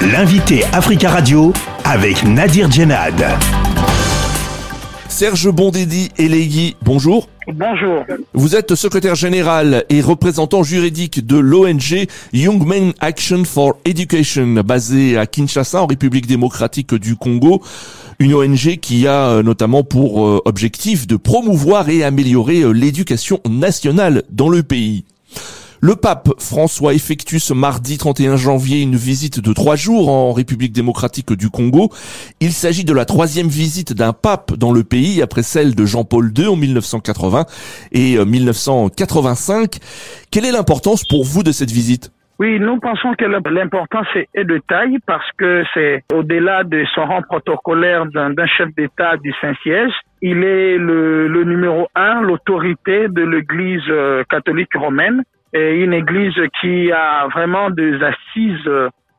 L'invité Africa Radio avec Nadir Djenad. Serge Bondedi Elegi, bonjour. Bonjour. Vous êtes secrétaire général et représentant juridique de l'ONG Young Men Action for Education, basée à Kinshasa, en République démocratique du Congo. Une ONG qui a euh, notamment pour euh, objectif de promouvoir et améliorer euh, l'éducation nationale dans le pays. Le pape François effectue ce mardi 31 janvier une visite de trois jours en République démocratique du Congo. Il s'agit de la troisième visite d'un pape dans le pays après celle de Jean-Paul II en 1980 et 1985. Quelle est l'importance pour vous de cette visite? Oui, nous pensons que l'importance est de taille parce que c'est au-delà de son rang protocolaire d'un chef d'État du Saint-Siège. Il est le, le numéro un, l'autorité de l'Église euh, catholique romaine et une Église qui a vraiment des assises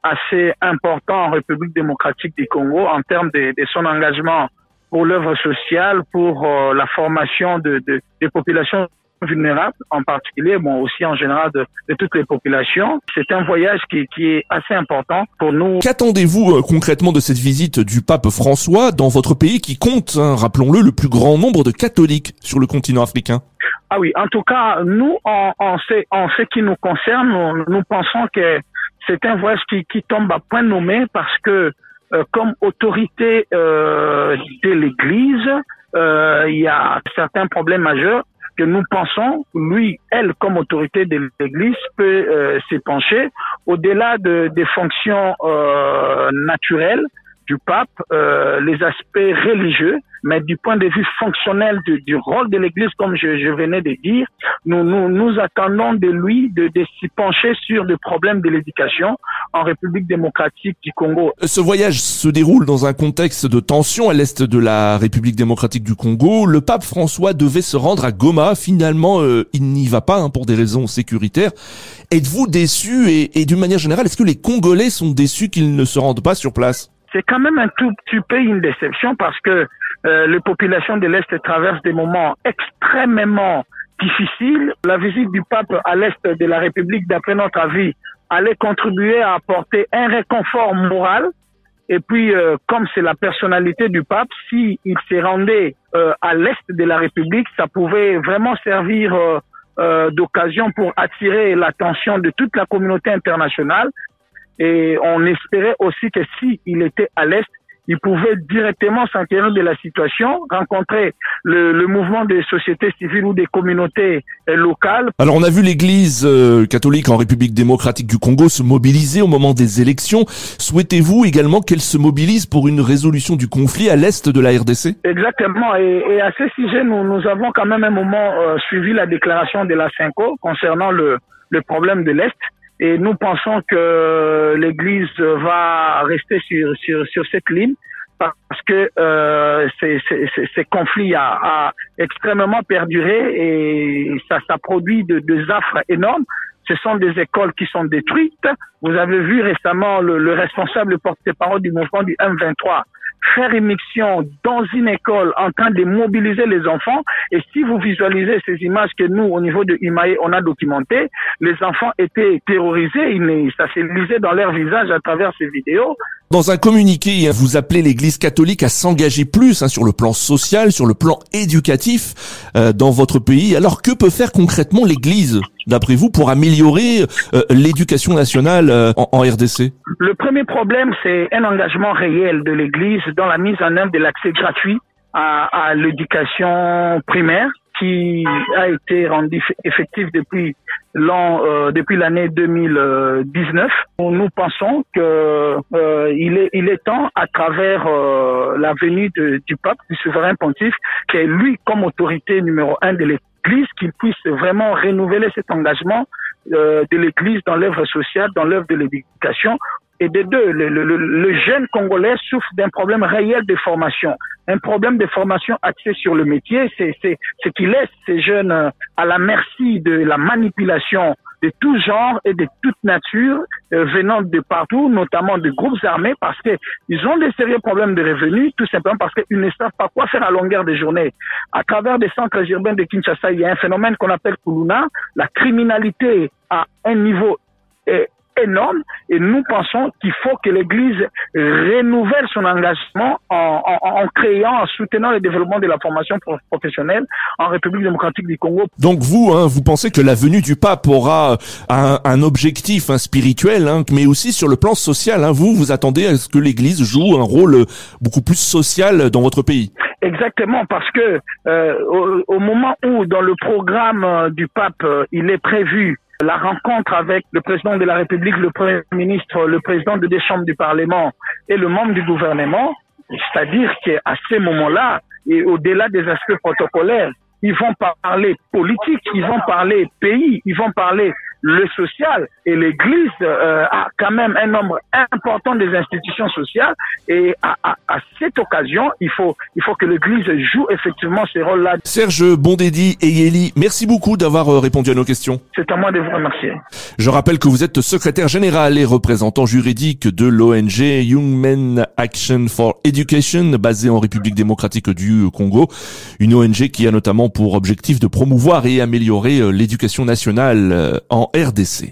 assez importantes en République démocratique du Congo en termes de, son engagement pour l'œuvre sociale, pour euh, la formation de, de, des populations vulnérables en particulier, bon aussi en général de, toutes les populations. C'est un voyage qui, qui, est assez important pour nous. Qu'attendez-vous euh, concrètement de cette visite du pape François dans votre pays qui compte, hein, rappelons-le, le plus grand nombre de catholiques sur le continent africain? Ah oui, en tout cas, nous, en, en, ce, en ce qui nous concerne, nous, nous pensons que c'est un voyage qui, qui tombe à point nommé parce que euh, comme autorité euh, de l'Église, euh, il y a certains problèmes majeurs que nous pensons, lui, elle, comme autorité de l'Église, peut euh, s'épancher au-delà de, des fonctions euh, naturelles du pape, euh, les aspects religieux, mais du point de vue fonctionnel du, du rôle de l'Église, comme je, je, venais de dire, nous, nous, nous attendons de lui de, de s'y pencher sur des problèmes de l'éducation en République démocratique du Congo. Ce voyage se déroule dans un contexte de tension à l'est de la République démocratique du Congo. Le pape François devait se rendre à Goma. Finalement, euh, il n'y va pas hein, pour des raisons sécuritaires. Êtes-vous déçu et, et d'une manière générale, est-ce que les Congolais sont déçus qu'ils ne se rendent pas sur place? C'est quand même un tout petit peu une déception parce que euh, les populations de l'Est traversent des moments extrêmement difficiles. La visite du pape à l'Est de la République, d'après notre avis, allait contribuer à apporter un réconfort moral. Et puis, euh, comme c'est la personnalité du pape, s'il il se rendait euh, à l'Est de la République, ça pouvait vraiment servir d'occasion pour attirer l'attention de toute la communauté internationale et on espérait aussi que si il était à l'est, il pouvait directement s'inquiéter de la situation, rencontrer le, le, mouvement des sociétés civiles ou des communautés locales. Alors on a vu l'Église euh, catholique en République démocratique du Congo se mobiliser au moment des élections. Souhaitez-vous également qu'elle se mobilise pour une résolution du conflit à l'est de la RDC Exactement. Et, et, à ce sujet, nous, nous avons quand même un moment euh, suivi la déclaration de la CINCO concernant le, le problème de l'Est. Et nous pensons que l'Église va rester sur, sur, sur cette ligne parce que euh, ces, ces, ces conflits a, extrêmement perduré et ça, ça produit de, de affres énormes. Ce sont des écoles qui sont détruites. Vous avez vu récemment le, le responsable porte-parole du mouvement du M23 faire émission dans une école en train de mobiliser les enfants. Et si vous visualisez ces images que nous, au niveau de Imae, on a documentées, les enfants étaient terrorisés, ça s'est lisé dans leur visage à travers ces vidéos. Dans un communiqué, vous appelez l'Église catholique à s'engager plus hein, sur le plan social, sur le plan éducatif euh, dans votre pays. Alors que peut faire concrètement l'Église, d'après vous, pour améliorer euh, l'éducation nationale euh, en, RDC Le premier problème, c'est un engagement réel de l'Église dans la mise en œuvre de l'accès gratuit à l'éducation primaire qui a été rendu effectif depuis l'an euh, depuis l'année 2019. Nous pensons que euh, il est il est temps à travers euh, la venue de, du pape du souverain pontife qui est lui comme autorité numéro un de l'Église qu'il puisse vraiment renouveler cet engagement euh, de l'Église dans l'œuvre sociale, dans l'œuvre de l'éducation et de deux, le, le, le jeune Congolais souffre d'un problème réel de formation. Un problème de formation axé sur le métier, c'est ce qui laisse ces jeunes à la merci de la manipulation de tout genre et de toute nature euh, venant de partout, notamment de groupes armés, parce que ils ont des sérieux problèmes de revenus, tout simplement parce qu'ils ne savent pas quoi faire à longueur de journée. À travers des centres urbains de Kinshasa, il y a un phénomène qu'on appelle Kuluna, la criminalité à un niveau énorme et nous pensons qu'il faut que l'Église renouvelle son engagement en, en, en, créant, en soutenant le développement de la formation professionnelle en République démocratique du Congo. Donc vous, hein, vous pensez que la venue du pape aura un, un objectif un spirituel, hein, mais aussi sur le plan social. Hein. Vous, vous attendez à ce que l'Église joue un rôle beaucoup plus social dans votre pays? Exactement, parce que euh, au, au, moment où dans le programme euh, du pape, euh, il est prévu la rencontre avec le président de la République, le Premier ministre, le président de des chambres du Parlement et le membre du gouvernement, c'est-à-dire qu'à ces moments-là, et au-delà des aspects protocolaires, ils vont parler politique, ils vont parler pays, ils vont parler le social et l'Église euh, a quand même un nombre important des institutions sociales et à, à, à cette occasion, il faut il faut que l'Église joue effectivement ces rôles-là. Serge Bondedi et Yeli, merci beaucoup d'avoir euh, répondu à nos questions. C'est à moi de vous remercier. Je rappelle que vous êtes secrétaire général et représentant juridique de l'ONG Young Men Action for Education basée en République démocratique du Congo, une ONG qui a notamment pour objectif de promouvoir et améliorer euh, l'éducation nationale RDC.